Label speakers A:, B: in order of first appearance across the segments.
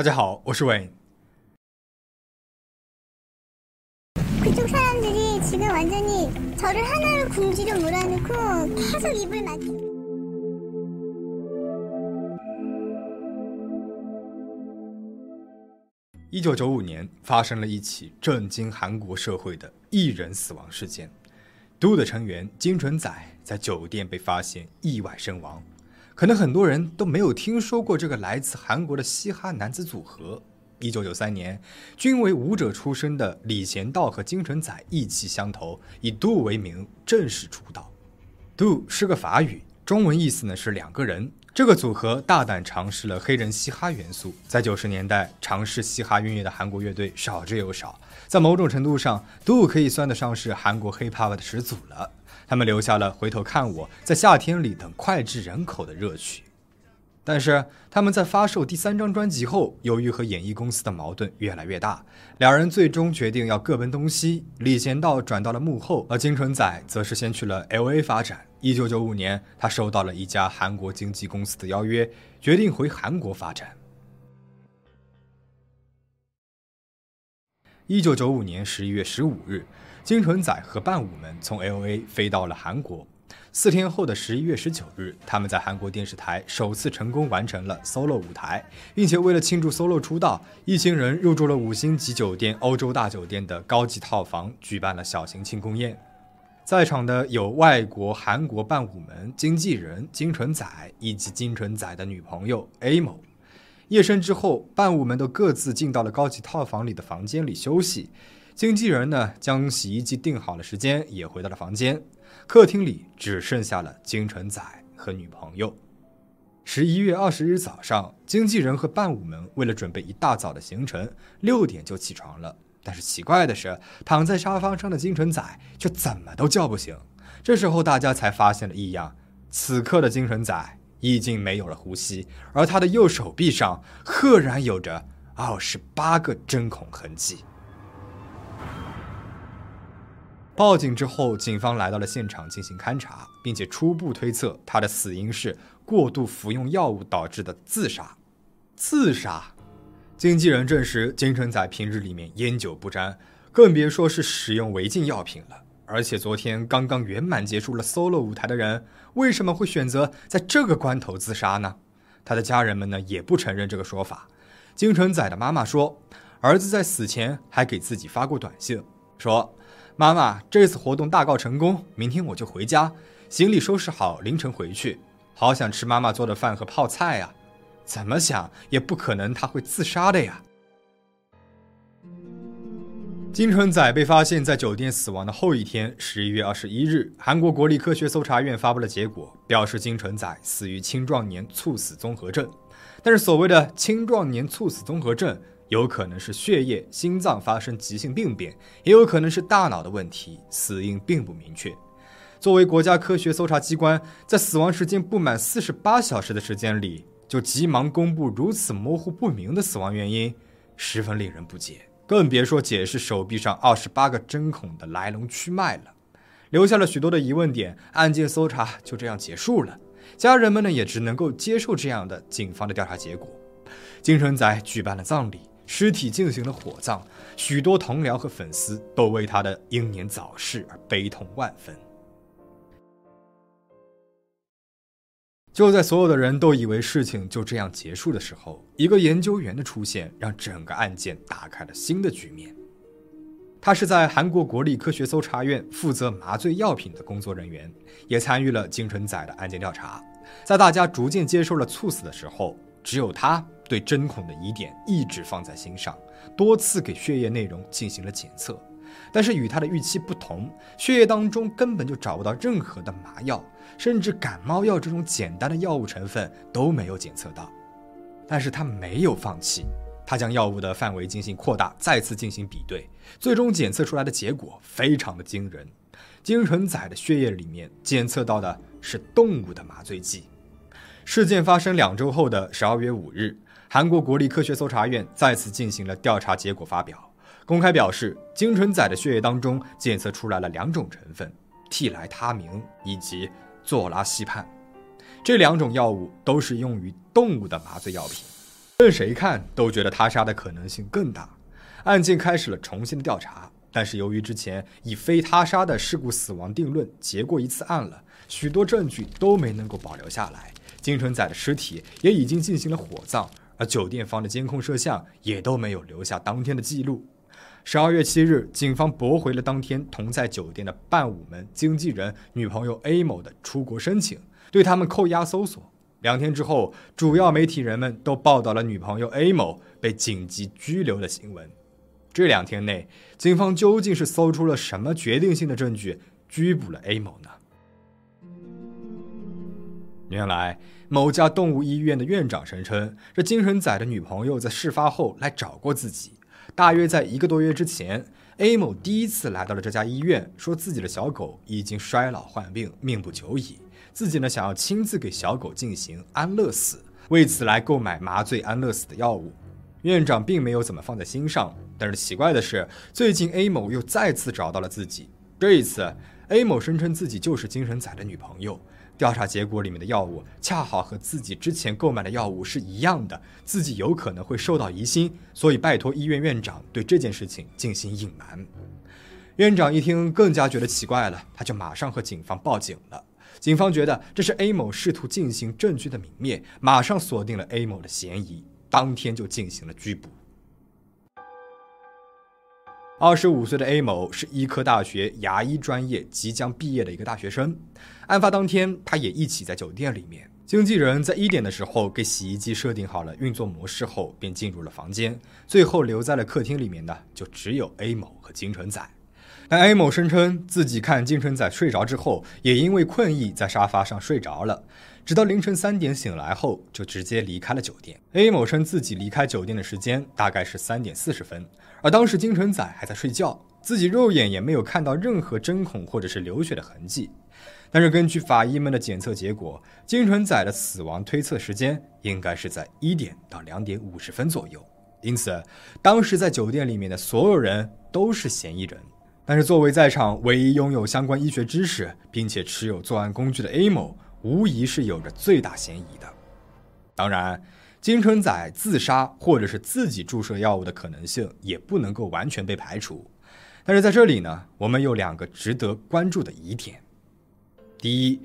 A: 大家好，我是 Wayne。一九九五年发生了一起震惊韩国社会的艺人死亡事件，都的成员金纯宰在酒店被发现意外身亡。可能很多人都没有听说过这个来自韩国的嘻哈男子组合。一九九三年，均为舞者出身的李贤道和金纯宰意气相投，以 Do 为名正式出道。Do 是个法语，中文意思呢是两个人。这个组合大胆尝试了黑人嘻哈元素，在九十年代尝试嘻哈音乐的韩国乐队少之又少，在某种程度上，Do 可以算得上是韩国 Hip Hop 的始祖了。他们留下了《回头看我》在夏天里等脍炙人口的热曲。但是他们在发售第三张专辑后，由于和演艺公司的矛盾越来越大，两人最终决定要各奔东西。李贤道转到了幕后，而金纯宰则是先去了 L.A. 发展。一九九五年，他收到了一家韩国经纪公司的邀约，决定回韩国发展。一九九五年十一月十五日，金纯宰和伴舞们从 L.A. 飞到了韩国。四天后的十一月十九日，他们在韩国电视台首次成功完成了 solo 舞台，并且为了庆祝 solo 出道，一行人入住了五星级酒店欧洲大酒店的高级套房，举办了小型庆功宴。在场的有外国、韩国伴舞们、经纪人金纯宰以及金纯宰的女朋友 A 某。夜深之后，伴舞们都各自进到了高级套房里的房间里休息。经纪人呢，将洗衣机定好了时间，也回到了房间。客厅里只剩下了金晨仔和女朋友。十一月二十日早上，经纪人和伴舞们为了准备一大早的行程，六点就起床了。但是奇怪的是，躺在沙发上的金晨仔却怎么都叫不醒。这时候大家才发现了异样，此刻的金晨仔已经没有了呼吸，而他的右手臂上赫然有着二十八个针孔痕迹。报警之后，警方来到了现场进行勘查，并且初步推测他的死因是过度服用药物导致的自杀。自杀，经纪人证实金纯宰平日里面烟酒不沾，更别说是使用违禁药品了。而且昨天刚刚圆满结束了 solo 舞台的人，为什么会选择在这个关头自杀呢？他的家人们呢也不承认这个说法。金纯宰的妈妈说，儿子在死前还给自己发过短信，说。妈妈，这次活动大告成功，明天我就回家，行李收拾好，凌晨回去。好想吃妈妈做的饭和泡菜呀！怎么想也不可能他会自杀的呀。金纯宰被发现在酒店死亡的后一天，十一月二十一日，韩国国立科学搜查院发布了结果，表示金纯宰死于青壮年猝死综合症。但是所谓的青壮年猝死综合症。有可能是血液、心脏发生急性病变，也有可能是大脑的问题，死因并不明确。作为国家科学搜查机关，在死亡时间不满四十八小时的时间里，就急忙公布如此模糊不明的死亡原因，十分令人不解。更别说解释手臂上二十八个针孔的来龙去脉了，留下了许多的疑问点。案件搜查就这样结束了，家人们呢也只能够接受这样的警方的调查结果。金纯宰举办了葬礼。尸体进行了火葬，许多同僚和粉丝都为他的英年早逝而悲痛万分。就在所有的人都以为事情就这样结束的时候，一个研究员的出现让整个案件打开了新的局面。他是在韩国国立科学搜查院负责麻醉药品的工作人员，也参与了金纯宰的案件调查。在大家逐渐接受了猝死的时候，只有他。对针孔的疑点一直放在心上，多次给血液内容进行了检测，但是与他的预期不同，血液当中根本就找不到任何的麻药，甚至感冒药这种简单的药物成分都没有检测到。但是他没有放弃，他将药物的范围进行扩大，再次进行比对，最终检测出来的结果非常的惊人。金纯仔的血液里面检测到的是动物的麻醉剂。事件发生两周后的十二月五日。韩国国立科学搜查院再次进行了调查结果发表，公开表示，金纯宰的血液当中检测出来了两种成分：替来他明以及唑拉西泮。这两种药物都是用于动物的麻醉药品。任谁看都觉得他杀的可能性更大。案件开始了重新的调查，但是由于之前以非他杀的事故死亡定论结过一次案了，许多证据都没能够保留下来。金纯仔的尸体也已经进行了火葬，而酒店方的监控摄像也都没有留下当天的记录。十二月七日，警方驳回了当天同在酒店的伴舞们经纪人女朋友 A 某的出国申请，对他们扣押搜索。两天之后，主要媒体人们都报道了女朋友 A 某被紧急拘留的新闻。这两天内，警方究竟是搜出了什么决定性的证据，拘捕了 A 某呢？原来，某家动物医院的院长声称，这精神仔的女朋友在事发后来找过自己。大约在一个多月之前，A 某第一次来到了这家医院，说自己的小狗已经衰老患病，命不久矣。自己呢，想要亲自给小狗进行安乐死，为此来购买麻醉安乐死的药物。院长并没有怎么放在心上，但是奇怪的是，最近 A 某又再次找到了自己。这一次，A 某声称自己就是精神仔的女朋友。调查结果里面的药物恰好和自己之前购买的药物是一样的，自己有可能会受到疑心，所以拜托医院院长对这件事情进行隐瞒。院长一听更加觉得奇怪了，他就马上和警方报警了。警方觉得这是 A 某试图进行证据的泯灭，马上锁定了 A 某的嫌疑，当天就进行了拘捕。二十五岁的 A 某是医科大学牙医专业即将毕业的一个大学生。案发当天，他也一起在酒店里面。经纪人在一点的时候给洗衣机设定好了运作模式后，便进入了房间。最后留在了客厅里面的就只有 A 某和金城仔。但 A 某声称自己看金城仔睡着之后，也因为困意在沙发上睡着了。直到凌晨三点醒来后，就直接离开了酒店。A 某称自己离开酒店的时间大概是三点四十分，而当时金城仔还在睡觉，自己肉眼也没有看到任何针孔或者是流血的痕迹。但是根据法医们的检测结果，金城仔的死亡推测时间应该是在一点到两点五十分左右，因此当时在酒店里面的所有人都是嫌疑人。但是作为在场唯一拥有相关医学知识并且持有作案工具的 A 某。无疑是有着最大嫌疑的。当然，金春仔自杀或者是自己注射药物的可能性也不能够完全被排除。但是在这里呢，我们有两个值得关注的疑点：第一，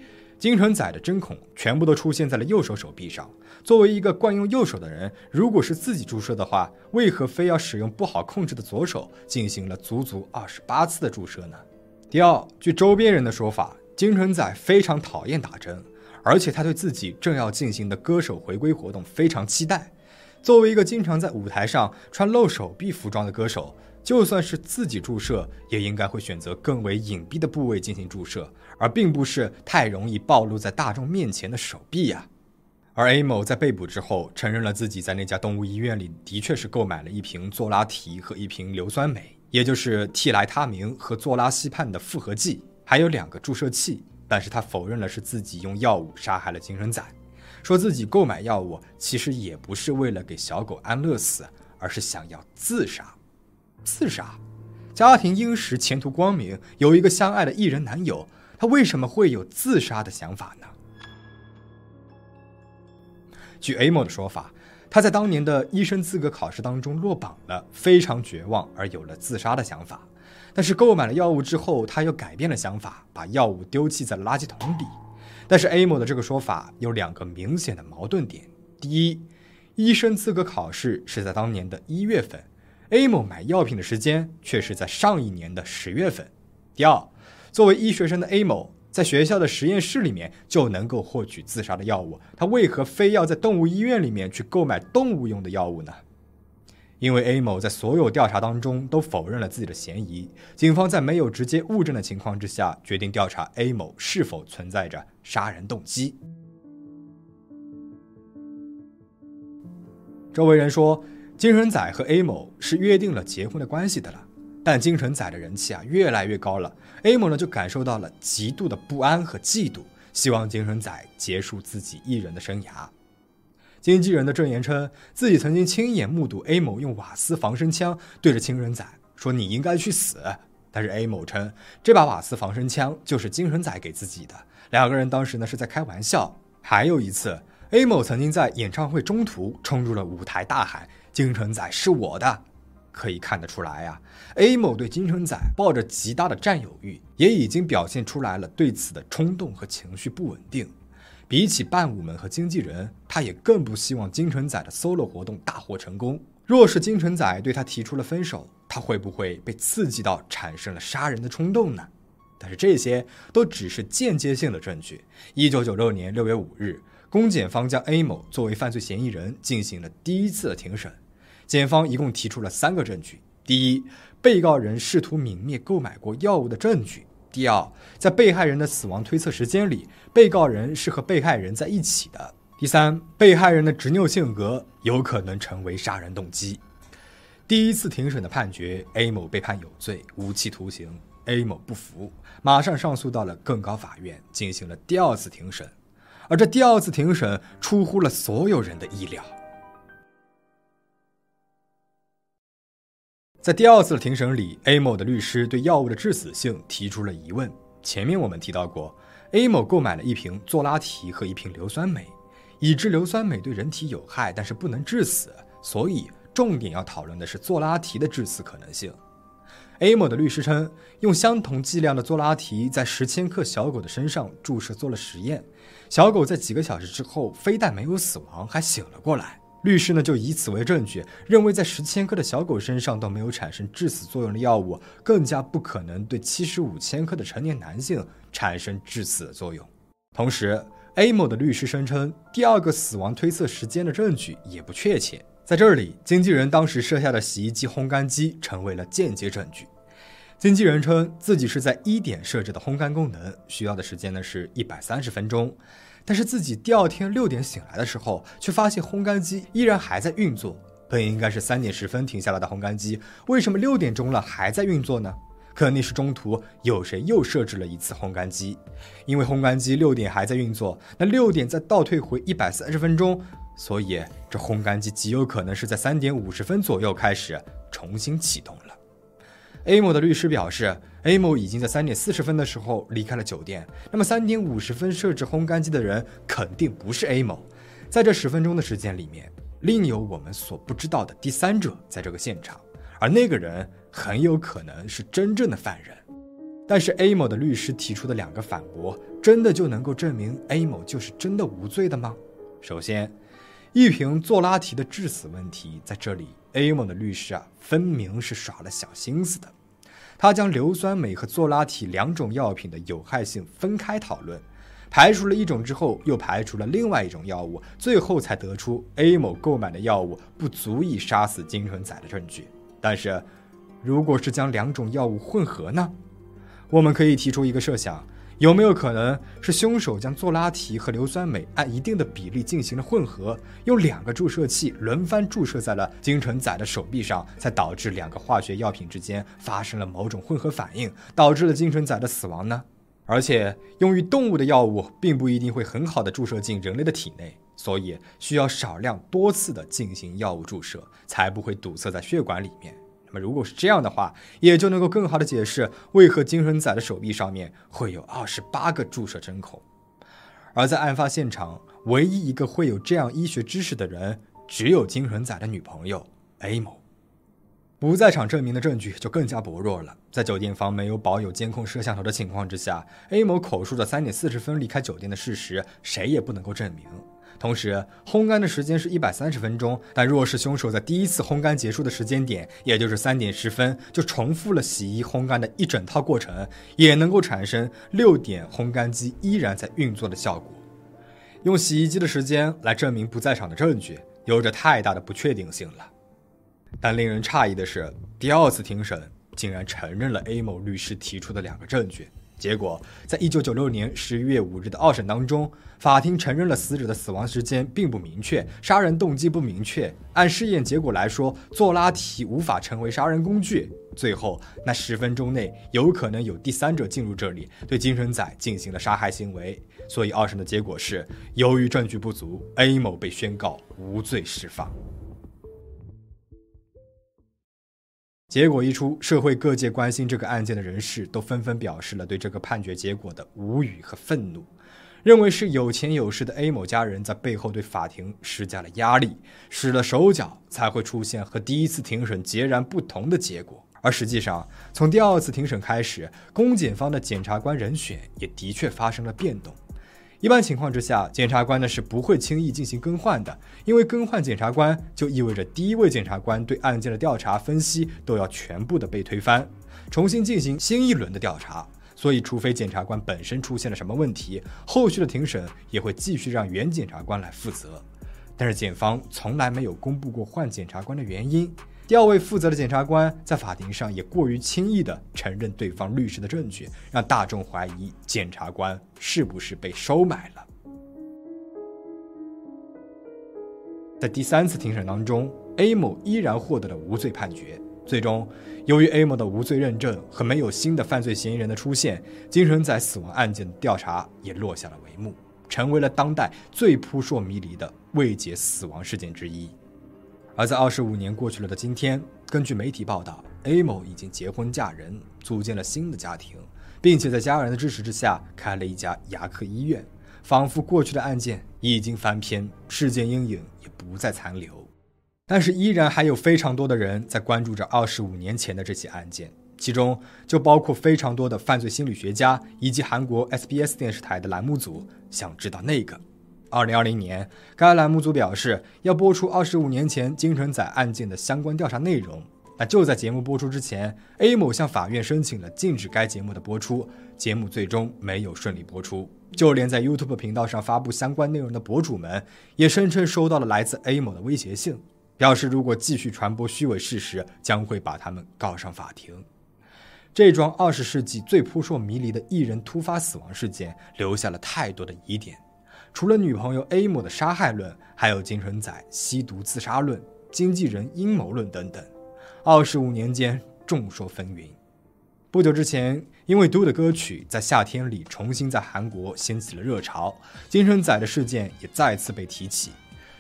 A: 金城仔的针孔全部都出现在了右手手臂上。作为一个惯用右手的人，如果是自己注射的话，为何非要使用不好控制的左手进行了足足二十八次的注射呢？第二，据周边人的说法。金城仔非常讨厌打针，而且他对自己正要进行的歌手回归活动非常期待。作为一个经常在舞台上穿露手臂服装的歌手，就算是自己注射，也应该会选择更为隐蔽的部位进行注射，而并不是太容易暴露在大众面前的手臂呀。而 A 某在被捕之后，承认了自己在那家动物医院里的确是购买了一瓶唑拉提和一瓶硫酸镁，也就是替来他明和唑拉西泮的复合剂。还有两个注射器，但是他否认了是自己用药物杀害了金生仔，说自己购买药物其实也不是为了给小狗安乐死，而是想要自杀。自杀，家庭殷实，前途光明，有一个相爱的艺人男友，他为什么会有自杀的想法呢？据 A 某的说法，他在当年的医生资格考试当中落榜了，非常绝望，而有了自杀的想法。但是购买了药物之后，他又改变了想法，把药物丢弃在了垃圾桶里。但是 A 某的这个说法有两个明显的矛盾点：第一，医生资格考试是在当年的一月份，A 某买药品的时间却是在上一年的十月份；第二，作为医学生的 A 某，在学校的实验室里面就能够获取自杀的药物，他为何非要在动物医院里面去购买动物用的药物呢？因为 A 某在所有调查当中都否认了自己的嫌疑，警方在没有直接物证的情况之下，决定调查 A 某是否存在着杀人动机。周围人说，金城仔和 A 某是约定了结婚的关系的了，但金城仔的人气啊越来越高了，A 某呢就感受到了极度的不安和嫉妒，希望金城仔结束自己艺人的生涯。经纪人的证言称，自己曾经亲眼目睹 A 某用瓦斯防身枪对着金城仔说：“你应该去死。”但是 A 某称，这把瓦斯防身枪就是金城仔给自己的，两个人当时呢是在开玩笑。还有一次 A 某曾经在演唱会中途冲入了舞台，大喊“金城仔是我的”。可以看得出来呀，A 某对金城仔抱着极大的占有欲，也已经表现出来了对此的冲动和情绪不稳定。比起伴舞们和经纪人，他也更不希望金城仔的 solo 活动大获成功。若是金城仔对他提出了分手，他会不会被刺激到产生了杀人的冲动呢？但是这些都只是间接性的证据。一九九六年六月五日，公检方将 A 某作为犯罪嫌疑人进行了第一次的庭审。检方一共提出了三个证据：第一，被告人试图泯灭购买过药物的证据；第二，在被害人的死亡推测时间里，被告人是和被害人在一起的；第三，被害人的执拗性格有可能成为杀人动机。第一次庭审的判决，A 某被判有罪，无期徒刑。A 某不服，马上上诉到了更高法院，进行了第二次庭审。而这第二次庭审出乎了所有人的意料。在第二次的庭审里，A 某的律师对药物的致死性提出了疑问。前面我们提到过，A 某购买了一瓶唑拉提和一瓶硫酸镁，已知硫酸镁对人体有害，但是不能致死，所以重点要讨论的是唑拉提的致死可能性。A 某的律师称，用相同剂量的唑拉提在十千克小狗的身上注射做了实验，小狗在几个小时之后非但没有死亡，还醒了过来。律师呢就以此为证据，认为在十千克的小狗身上都没有产生致死作用的药物，更加不可能对七十五千克的成年男性产生致死的作用。同时，A 某的律师声称，第二个死亡推测时间的证据也不确切。在这里，经纪人当时设下的洗衣机烘干机成为了间接证据。经纪人称自己是在一点设置的烘干功能，需要的时间呢是一百三十分钟。但是自己第二天六点醒来的时候，却发现烘干机依然还在运作。本应该是三点十分停下来的烘干机，为什么六点钟了还在运作呢？肯定是中途有谁又设置了一次烘干机。因为烘干机六点还在运作，那六点再倒退回一百三十分钟，所以这烘干机极有可能是在三点五十分左右开始重新启动了。A 某的律师表示，A 某已经在三点四十分的时候离开了酒店。那么三点五十分设置烘干机的人肯定不是 A 某。在这十分钟的时间里面，另有我们所不知道的第三者在这个现场，而那个人很有可能是真正的犯人。但是 A 某的律师提出的两个反驳，真的就能够证明 A 某就是真的无罪的吗？首先，一瓶唑拉提的致死问题在这里。A 某的律师啊，分明是耍了小心思的。他将硫酸镁和唑拉提两种药品的有害性分开讨论，排除了一种之后，又排除了另外一种药物，最后才得出 A 某购买的药物不足以杀死金纯仔的证据。但是，如果是将两种药物混合呢？我们可以提出一个设想。有没有可能是凶手将唑拉提和硫酸镁按一定的比例进行了混合，用两个注射器轮番注射在了金城仔的手臂上，才导致两个化学药品之间发生了某种混合反应，导致了金城仔的死亡呢？而且，用于动物的药物并不一定会很好的注射进人类的体内，所以需要少量多次的进行药物注射，才不会堵塞在血管里面。如果是这样的话，也就能够更好的解释为何金神仔的手臂上面会有二十八个注射针孔。而在案发现场，唯一一个会有这样医学知识的人，只有金神仔的女朋友 A 某。不在场证明的证据就更加薄弱了。在酒店方没有保有监控摄像头的情况之下，A 某口述的三点四十分离开酒店的事实，谁也不能够证明。同时，烘干的时间是一百三十分钟，但若是凶手在第一次烘干结束的时间点，也就是三点十分，就重复了洗衣烘干的一整套过程，也能够产生六点烘干机依然在运作的效果。用洗衣机的时间来证明不在场的证据，有着太大的不确定性了。但令人诧异的是，第二次庭审竟然承认了 A 某律师提出的两个证据。结果，在一九九六年十一月五日的二审当中，法庭承认了死者的死亡时间并不明确，杀人动机不明确。按试验结果来说，做拉提无法成为杀人工具。最后，那十分钟内有可能有第三者进入这里，对金神仔进行了杀害行为。所以，二审的结果是，由于证据不足，A 某被宣告无罪释放。结果一出，社会各界关心这个案件的人士都纷纷表示了对这个判决结果的无语和愤怒。认为是有钱有势的 A 某家人在背后对法庭施加了压力，使了手脚，才会出现和第一次庭审截然不同的结果。而实际上，从第二次庭审开始，公检方的检察官人选也的确发生了变动。一般情况之下，检察官呢是不会轻易进行更换的，因为更换检察官就意味着第一位检察官对案件的调查分析都要全部的被推翻，重新进行新一轮的调查。所以，除非检察官本身出现了什么问题，后续的庭审也会继续让原检察官来负责。但是，检方从来没有公布过换检察官的原因。第二位负责的检察官在法庭上也过于轻易地承认对方律师的证据，让大众怀疑检察官是不是被收买了。在第三次庭审当中，A 某依然获得了无罪判决。最终，由于 A 某的无罪认证和没有新的犯罪嫌疑人的出现，金纯仔死亡案件的调查也落下了帷幕，成为了当代最扑朔迷离的未解死亡事件之一。而在二十五年过去了的今天，根据媒体报道，A 某已经结婚嫁人，组建了新的家庭，并且在家人的支持之下开了一家牙科医院，仿佛过去的案件已经翻篇，事件阴影也不再残留。但是，依然还有非常多的人在关注着二十五年前的这起案件，其中就包括非常多的犯罪心理学家以及韩国 SBS 电视台的栏目组想知道那个。二零二零年，该栏目组表示要播出二十五年前金城仔案件的相关调查内容。那就在节目播出之前，A 某向法院申请了禁止该节目的播出，节目最终没有顺利播出。就连在 YouTube 频道上发布相关内容的博主们，也声称收到了来自 A 某的威胁信，表示如果继续传播虚伪事实，将会把他们告上法庭。这桩二十世纪最扑朔迷离的艺人突发死亡事件，留下了太多的疑点。除了女朋友 A 某的杀害论，还有金纯仔吸毒自杀论、经纪人阴谋论等等。二十五年间，众说纷纭。不久之前，因为《Do》的歌曲在夏天里重新在韩国掀起了热潮，金纯仔的事件也再次被提起。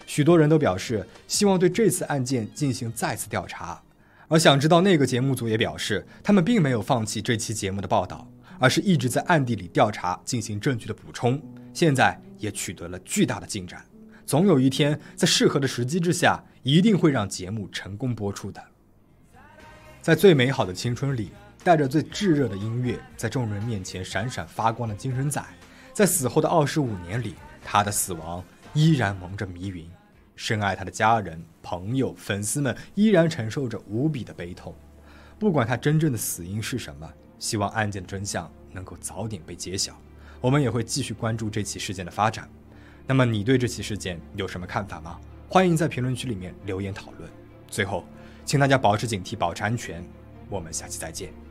A: 许多人都表示希望对这次案件进行再次调查。而想知道那个节目组也表示，他们并没有放弃这期节目的报道，而是一直在暗地里调查，进行证据的补充。现在也取得了巨大的进展，总有一天在适合的时机之下，一定会让节目成功播出的。在最美好的青春里，带着最炙热的音乐，在众人面前闪闪发光的精神仔，在死后的二十五年里，他的死亡依然蒙着迷云，深爱他的家人、朋友、粉丝们依然承受着无比的悲痛。不管他真正的死因是什么，希望案件的真相能够早点被揭晓。我们也会继续关注这起事件的发展。那么，你对这起事件有什么看法吗？欢迎在评论区里面留言讨论。最后，请大家保持警惕，保持安全。我们下期再见。